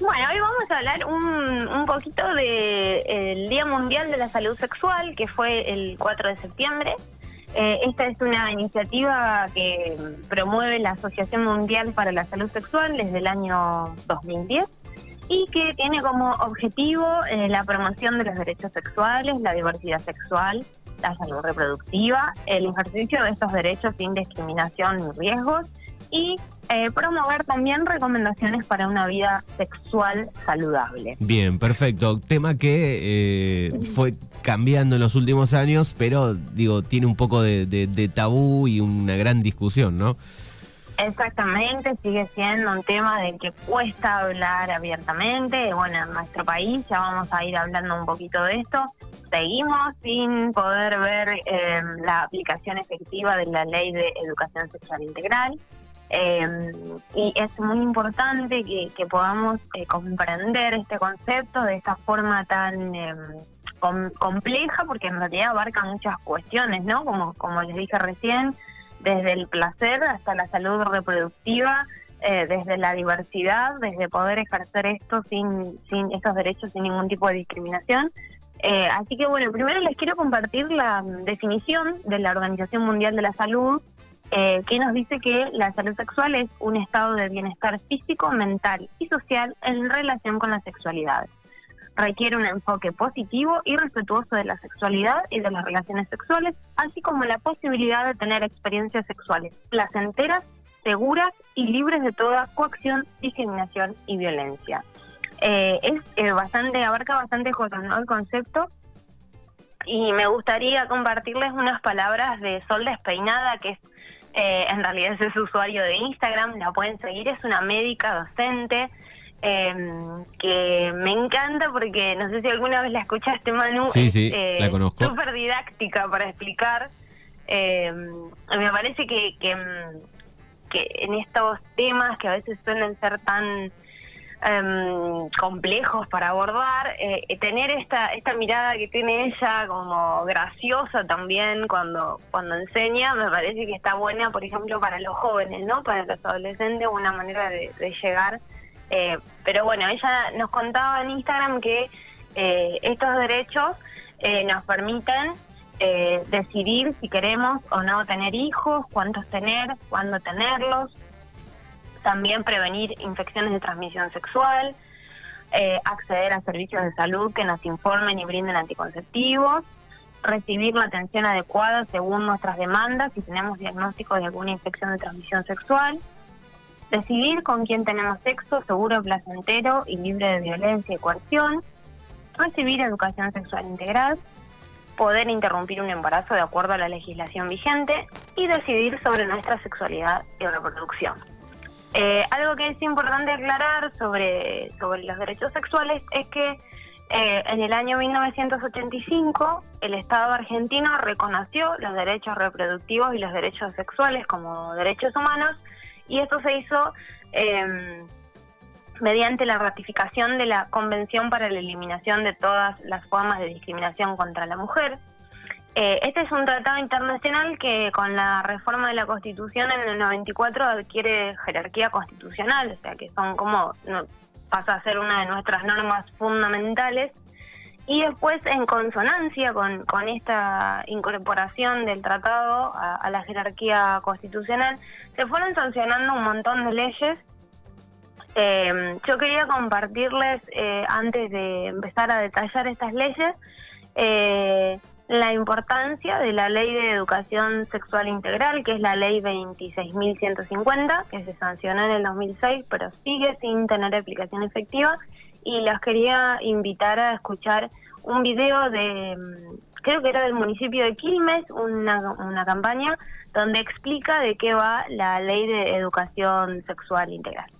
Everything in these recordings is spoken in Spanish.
Bueno, hoy vamos a hablar un, un poquito del de, Día Mundial de la Salud Sexual, que fue el 4 de septiembre. Eh, esta es una iniciativa que promueve la Asociación Mundial para la Salud Sexual desde el año 2010 y que tiene como objetivo eh, la promoción de los derechos sexuales, la diversidad sexual, la salud reproductiva, el ejercicio de estos derechos sin discriminación ni riesgos y eh, promover también recomendaciones para una vida sexual saludable. Bien, perfecto. Tema que eh, fue cambiando en los últimos años, pero digo, tiene un poco de, tabú y una gran discusión, ¿no? Exactamente, sigue siendo un tema del que cuesta hablar abiertamente. Bueno, en nuestro país ya vamos a ir hablando un poquito de esto. Seguimos sin poder ver eh, la aplicación efectiva de la ley de educación sexual integral. Eh, y es muy importante que, podamos eh, comprender este concepto de esta forma tan eh, compleja, porque en realidad abarca muchas cuestiones, ¿no? Como, como les dije recién, desde el placer hasta la salud reproductiva, desde la diversidad, desde poder ejercer esto sin, sin estos derechos sin ningún tipo de discriminación. así que bueno, primero les quiero compartir la definición de la Organización Mundial de la Salud eh, que nos dice que la salud sexual es un estado de bienestar físico, mental y social en relación con la sexualidad. Requiere un enfoque positivo y respetuoso de la sexualidad y de las relaciones sexuales, así como la posibilidad de tener experiencias sexuales placenteras, seguras y libres de toda coacción, discriminación y violencia. Eh, es eh, bastante, abarca bastante cosas, ¿no? El concepto y me gustaría compartirles unas palabras de Sol Despeinada, que es eh, en realidad es su usuario de Instagram, la pueden seguir, es una médica docente. Em, que me encanta porque no sé si alguna vez la escuchaste Manu, sí, sí, eh, la conozco. Súper didáctica para explicar. Em, me parece que, que, que en estos temas que a veces suelen ser tan Em, complejos para abordar, eh, tener esta, esta mirada que tiene ella como graciosa también cuando, cuando enseña, me parece que está buena, por ejemplo, para los jóvenes, ¿no? Para los adolescentes, una manera de, llegar. Eh, pero bueno, ella nos contaba en Instagram que eh, estos derechos nos permiten decidir si queremos o no tener hijos, cuántos tener, cuándo tenerlos, también prevenir infecciones de transmisión sexual, eh, acceder a servicios de salud que nos informen y brinden anticonceptivos, recibir la atención adecuada según nuestras demandas si tenemos diagnóstico de alguna infección de transmisión sexual, decidir con quién tenemos sexo seguro, placentero y libre de violencia y coerción, recibir educación sexual integral, poder interrumpir un embarazo de acuerdo a la legislación vigente y decidir sobre nuestra sexualidad y reproducción. Eh, algo que es importante aclarar sobre, sobre los derechos sexuales es que eh, en el año 1985 el Estado argentino reconoció los derechos reproductivos y los derechos sexuales como derechos humanos y esto se hizo em, mediante la ratificación de la Convención para la Eliminación de todas las formas de discriminación contra la mujer, eh, este es un tratado internacional que con la reforma de la Constitución en el 94 adquiere jerarquía constitucional, o sea que son como pasa a ser una de nuestras normas fundamentales y después en consonancia con, esta incorporación del tratado a, la jerarquía constitucional se fueron sancionando un montón de leyes. Eh, yo quería compartirles eh, antes de empezar a detallar estas leyes la importancia de la Ley de Educación Sexual Integral, que es la Ley 26.150, que se sancionó en el 2006, pero sigue sin tener aplicación efectiva. Y las quería invitar a escuchar un video de, mm, creo que era del municipio de Quilmes, una, una campaña donde explica de qué va la Ley de Educación Sexual Integral.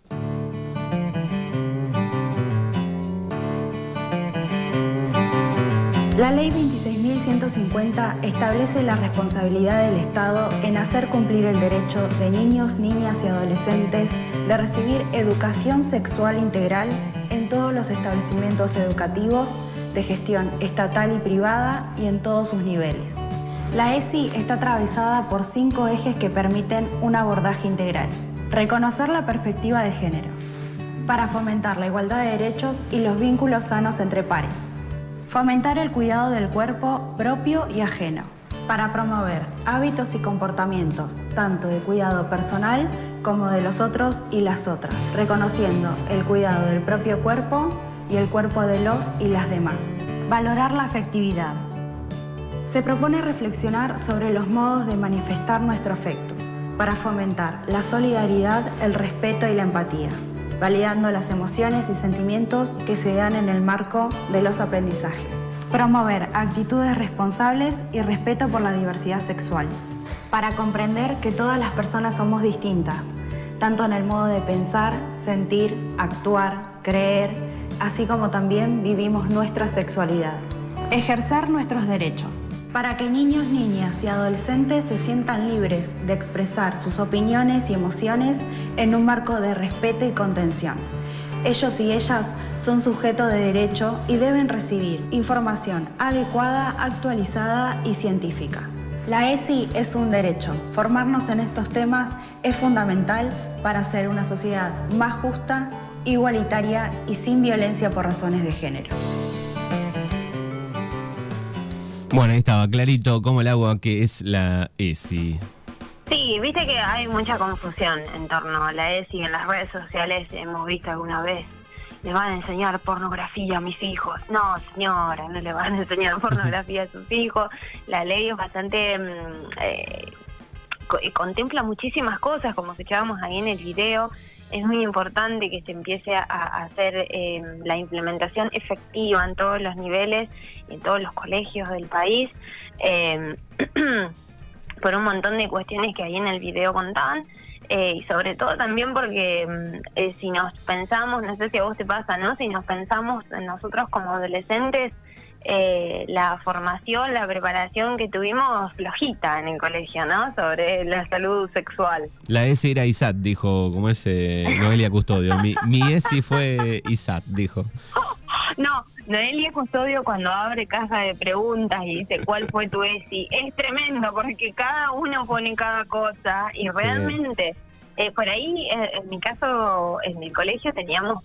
La Ley 26.150 establece la responsabilidad del Estado en hacer cumplir el derecho de niños, niñas y adolescentes de recibir educación sexual integral en todos los establecimientos educativos de gestión estatal y privada y en todos sus niveles. La ESI está atravesada por cinco ejes que permiten un abordaje integral. Reconocer la perspectiva de género para fomentar la igualdad de derechos y los vínculos sanos entre pares. Fomentar el cuidado del cuerpo propio y ajeno, para promover hábitos y comportamientos, tanto de cuidado personal como de los otros y las otras, reconociendo el cuidado del propio cuerpo y el cuerpo de los y las demás. Valorar la afectividad. Se propone reflexionar sobre los modos de manifestar nuestro afecto, para fomentar la solidaridad, el respeto y la empatía validando las emociones y sentimientos que se dan en el marco de los aprendizajes. Promover actitudes responsables y respeto por la diversidad sexual, para comprender que todas las personas somos distintas, tanto en el modo de pensar, sentir, actuar, creer, así como también vivimos nuestra sexualidad. Ejercer nuestros derechos para que niños, niñas y adolescentes se sientan libres de expresar sus opiniones y emociones en un marco de respeto y contención. Ellos y ellas son sujetos de derecho y deben recibir información adecuada, actualizada y científica. La ESI es un derecho. Formarnos en estos temas es fundamental para hacer una sociedad más justa, igualitaria y sin violencia por razones de género. Bueno, ahí estaba clarito como el agua que es la ESI. Sí, viste que hay mucha confusión en torno a la ESI en las redes sociales, hemos visto alguna vez. Le van a enseñar pornografía a mis hijos. No, señora, no le van a enseñar pornografía a sus hijos. La ley es bastante... Mm, eh, contempla muchísimas cosas, como escuchábamos ahí en el video. Es muy importante que se empiece a, hacer em, la implementación efectiva en todos los niveles, en todos los colegios del país. Eh, por un montón de cuestiones que ahí en el video contaban. Eh, y sobre todo también porque mm, eh, si nos pensamos, no sé si a vos te pasa, ¿no? Si nos pensamos nosotros como adolescentes, eh, la formación, la preparación que tuvimos flojita en el colegio, ¿no? Sobre la salud sexual. La ESI era ISAT, dijo, como es Noelia Custodio. Mi, mi ESI fue ISAT, dijo. No, Noelia Custodio cuando abre caja de preguntas y dice cuál fue tu ESI, es tremendo porque cada uno pone cada cosa y realmente, eh, por ahí eh, en mi caso, en el colegio teníamos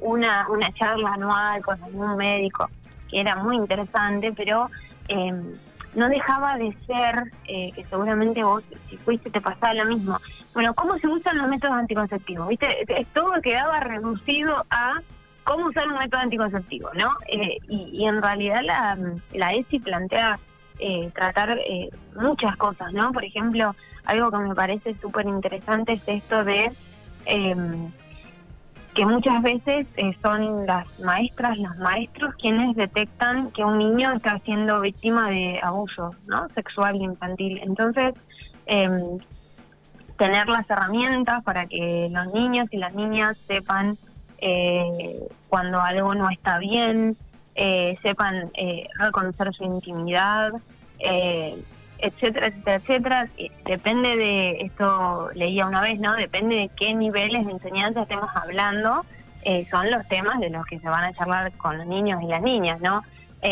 una, una charla anual con un médico que era muy interesante, pero em, no dejaba de ser, eh, que seguramente vos, si fuiste, te pasaba lo mismo. Bueno, ¿cómo se usan los métodos anticonceptivos? ¿Viste? Todo quedaba reducido a cómo usar un método anticonceptivo, ¿no? Eh, y, en realidad la, la ESI plantea eh, tratar eh, muchas cosas, ¿no? Por ejemplo, algo que me parece súper interesante es esto de em, que muchas veces son las maestras, los maestros quienes detectan que un niño está siendo víctima de abuso, ¿no? Sexual e infantil. Entonces, em, tener las herramientas para que los niños y las niñas sepan eh, cuando algo no está bien, eh, sepan eh, reconocer su intimidad, eh, etcétera, etcétera, etcétera. Depende de, esto leía una vez, ¿no? Depende de qué niveles de enseñanza estemos hablando, son los temas de los que se van a charlar con los niños y las niñas, ¿no?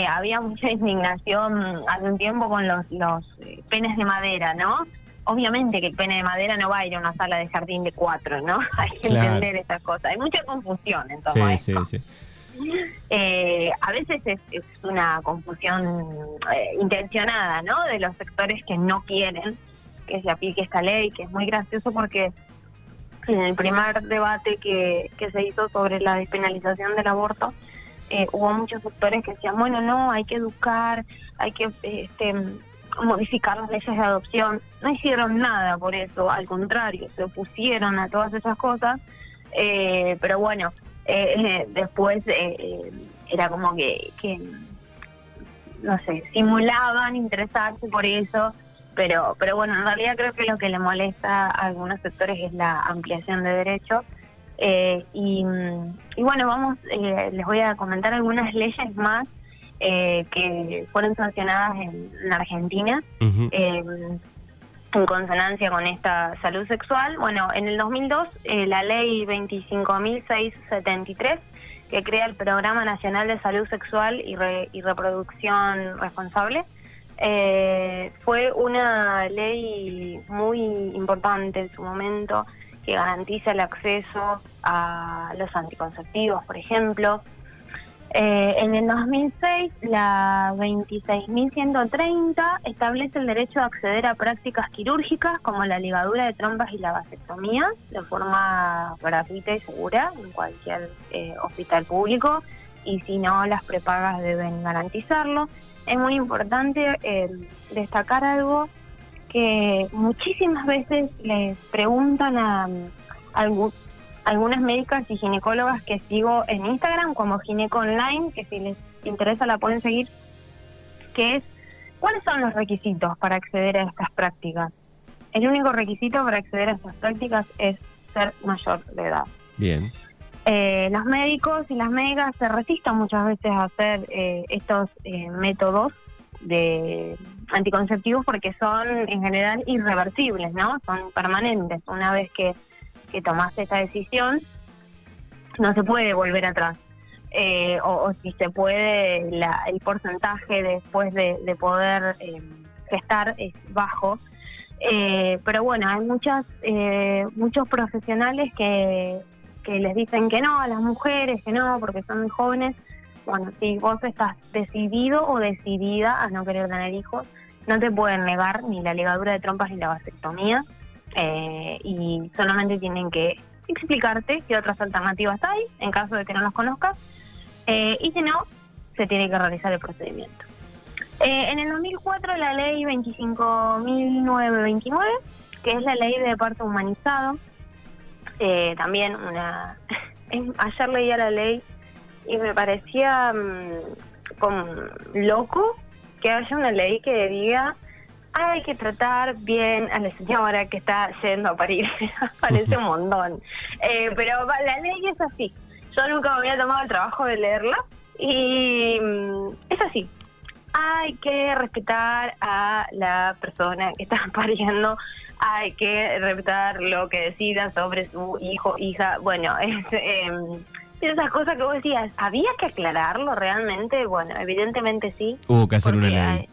había mucha indignación hace un tiempo con los, los penes de madera, ¿no? Obviamente que el pene de madera no va a ir a una sala de jardín de cuatro, ¿no? Hay que entender esas cosas. Hay mucha confusión en todo esto. Sí, sí. Eh, a veces es, una confusión eh, intencionada, ¿no? De los sectores que no quieren que se aplique esta ley, que es muy gracioso porque en el primer debate que, que se hizo sobre la despenalización del aborto, eh, hubo muchos sectores que decían, bueno, no, hay que educar, hay que este, modificar las leyes de adopción. No hicieron nada por eso, al contrario, se opusieron a todas esas cosas. Eh, pero bueno, eh, después eh, era como que, que, no sé, simulaban interesarse por eso. Pero, pero bueno, en realidad creo que lo que le molesta a algunos sectores es la ampliación de derechos. y, y bueno, vamos, les voy a comentar algunas leyes más eh, que fueron sancionadas en, Argentina. Eh, en consonancia con esta salud sexual. Bueno, en el 2002 eh, la ley 25.673 que crea el Programa Nacional de Salud Sexual y, y Reproducción Responsable fue una ley muy importante en su momento que garantiza el acceso a los anticonceptivos, por ejemplo. Eh, en el 2006, la 26.130 establece el derecho a acceder a prácticas quirúrgicas como la ligadura de trompas y la vasectomía de forma gratuita y segura en cualquier eh, hospital público y si no, las prepagas deben garantizarlo. Es muy importante eh, destacar algo que muchísimas veces les preguntan a, a, algunas médicas y ginecólogas que sigo en Instagram como Gineco Online, que si les interesa la pueden seguir, que es cuáles son los requisitos para acceder a estas prácticas. El único requisito para acceder a estas prácticas es ser mayor de edad. Bien. Eh, los médicos y las médicas se resisten muchas veces a hacer eh, estos eh, métodos de anticonceptivos porque son en general irreversibles, ¿no? Son permanentes. Una vez que que tomaste esta decisión, no se puede volver atrás. Eh, o, si se puede, el porcentaje después de, poder eh, gestar es bajo. Eh, pero bueno, hay muchas, muchos profesionales que, que les dicen que no a las mujeres, que no, porque son muy jóvenes. Bueno, si vos estás decidido o decidida a no querer tener hijos, no te pueden negar ni la ligadura de trompas ni la vasectomía. Eh, y solamente tienen que explicarte qué otras alternativas hay en caso de que no las conozcas eh, y si no, se tiene que realizar el procedimiento. Eh, en el 2004 la ley 25.929, que es la ley de parto humanizado, también una... ayer leía la ley y me parecía mm, como loco que haya una ley que diga hay que tratar bien a la señora que está yendo a parir. Parece un montón. Eh, pero la ley es así. Yo nunca me había tomado el trabajo de leerla y mm, es así. Hay que respetar a la persona que está pariendo. Hay que respetar lo que decida sobre su hijo, hija. Bueno, es... Eh, esas cosas que vos decías, ¿había que aclararlo realmente? Bueno, evidentemente sí. Hubo que hacer una ley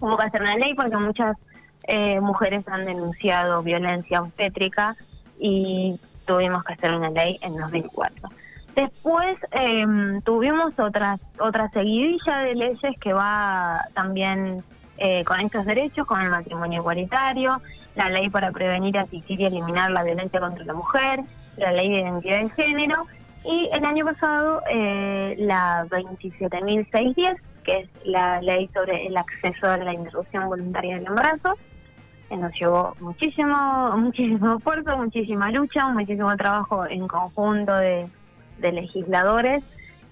hubo que hacer una ley porque muchas eh, mujeres han denunciado violencia obstétrica y tuvimos que hacer una ley en 2004. Después em, tuvimos otras otra seguidilla de leyes que va también eh, con estos derechos, con el matrimonio igualitario, la ley para prevenir, asistir y eliminar la violencia contra la mujer, la ley de identidad de género y el año pasado eh, la 27.610 que es la ley sobre el acceso a la interrupción voluntaria del embarazo, que nos llevó muchísimo, muchísimo esfuerzo, muchísima lucha, muchísimo trabajo en conjunto de, legisladores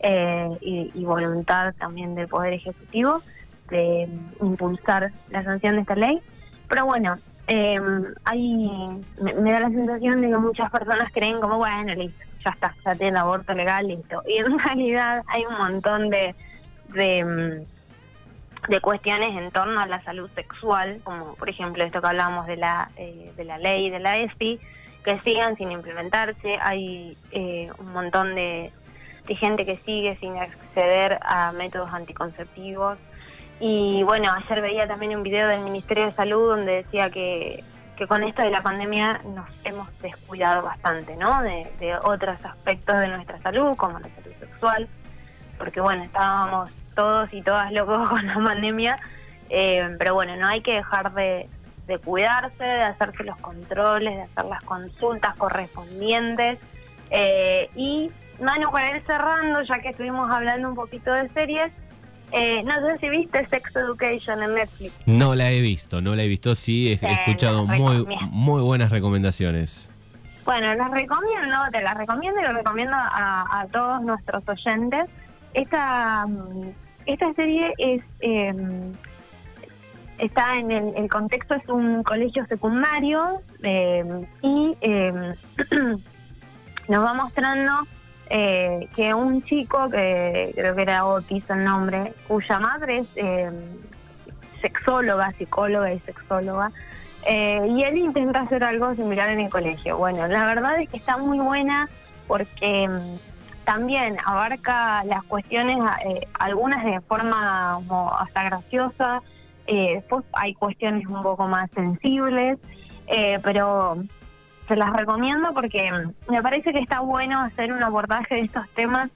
eh, y, voluntad también del Poder Ejecutivo de impulsar la sanción de esta ley. Pero bueno, eh, hay, me, da la sensación de que muchas personas creen como, bueno, listo, ya está, ya tiene aborto legal, listo. Y en realidad hay un montón de de, mm, de cuestiones en torno a la salud sexual, como por ejemplo esto que hablamos de la, eh, de la ley de la ESPI, que sigan sin implementarse. Hay eh, un montón de, de gente que sigue sin acceder a métodos anticonceptivos. Y bueno, ayer veía también un video del Ministerio de Salud donde decía que, que con esto de la pandemia nos hemos descuidado bastante, ¿no? De, de otros aspectos de nuestra salud, como la salud sexual, porque bueno, estábamos todos y todas locos con la pandemia, eh, pero bueno, no hay que dejar de, cuidarse, de hacerse los controles, de hacer las consultas correspondientes. Eh, y Manu, para ir cerrando, ya que estuvimos hablando un poquito de series, eh, no sé si viste Sex Education en Netflix. No la he visto, no la he visto, sí, he, escuchado muy, muy buenas recomendaciones. Bueno, las recomiendo, te las recomiendo y lo recomiendo a, a todos nuestros oyentes. Esta mm, esta serie es em, está en el, contexto es un colegio secundario em, y em, nos va mostrando eh, que un chico que creo que era Otis el nombre cuya madre es sexóloga psicóloga y sexóloga eh, y él intenta hacer algo similar en el colegio. Bueno la verdad es que está muy buena porque también abarca las cuestiones, eh, algunas de forma hasta graciosa, eh, después hay cuestiones un poco más sensibles, eh, pero se las recomiendo porque me parece que está bueno hacer un abordaje de estos temas,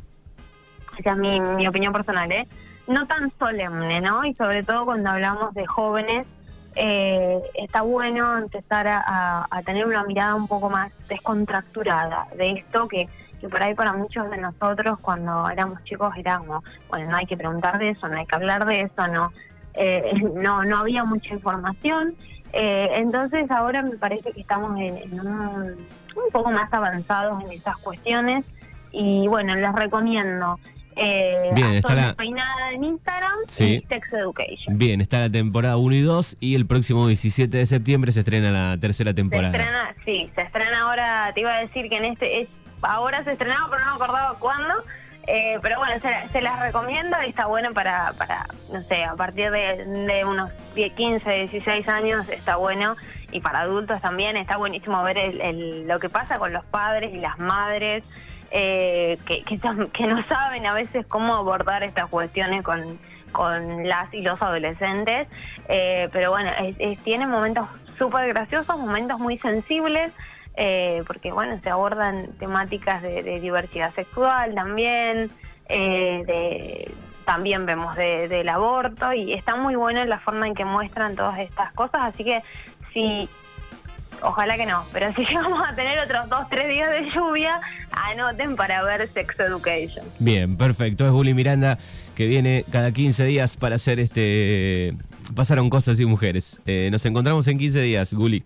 sea, mi, mi opinión personal, ¿eh? no tan solemne, ¿no? Y sobre todo cuando hablamos de jóvenes, eh, está bueno empezar a, tener una mirada un poco más descontracturada de esto que, que por ahí para muchos de nosotros cuando éramos chicos éramos, bueno, no hay que preguntar de eso, no hay que hablar de eso, no, eh, no, no había mucha información. Eh, entonces ahora me parece que estamos en, en un, un poco más avanzados en esas cuestiones y bueno, les recomiendo eh, Bien, está la... Peinada en Instagram Sí. y Sex Education. Bien, está la temporada 1 y 2 y el próximo 17 de septiembre se estrena la tercera Se temporada. estrena, sí, se estrena ahora, te iba a decir que en este, es, ahora se estrenaba, pero no me acordaba cuándo. Eh, pero bueno, se, se las recomiendo y está bueno para, para no sé, a partir de, unos 10, 15, 16 años está bueno y para adultos también está buenísimo ver el, el- lo que pasa con los padres y las madres eh, que, no saben a veces cómo abordar estas cuestiones con, con las y los adolescentes. Eh, pero bueno, es- es- tiene momentos súper graciosos, momentos muy sensibles, eh, porque bueno, se abordan temáticas de, de diversidad sexual también, eh, de, también vemos de- del aborto y está muy bueno la forma en que muestran todas estas cosas, así que si Ojalá que no, pero si vamos a tener otros dos, tres días de lluvia, anoten para ver Sex Education. Bien, perfecto. Es Juli Miranda que viene cada 15 días para hacer este... Pasaron cosas y mujeres. Eh, nos encontramos en 15 días, Guli.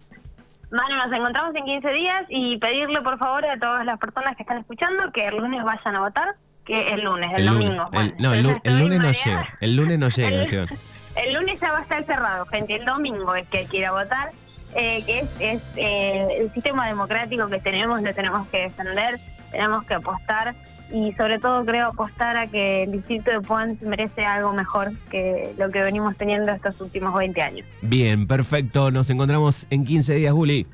Manu, nos encontramos en 15 días y pedirle por favor a todas las personas que están escuchando que el lunes vayan a votar, que el lunes, el, lunes. domingo. El- Bueno, no, el, lu- entonces el lunes no llega. El lunes no llega, El- lunes ya va a estar cerrado, gente. El domingo es que hay que ir a votar, eh, que es, es eh, el sistema democrático que tenemos, lo tenemos que defender, tenemos que apostar y sobre todo creo apostar a que el distrito de Pons merece algo mejor que lo que venimos teniendo estos últimos 20 años. Bien, perfecto. Nos encontramos en 15 días, Guli.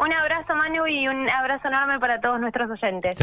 Un abrazo Manu y un abrazo enorme para todos nuestros oyentes. Chau.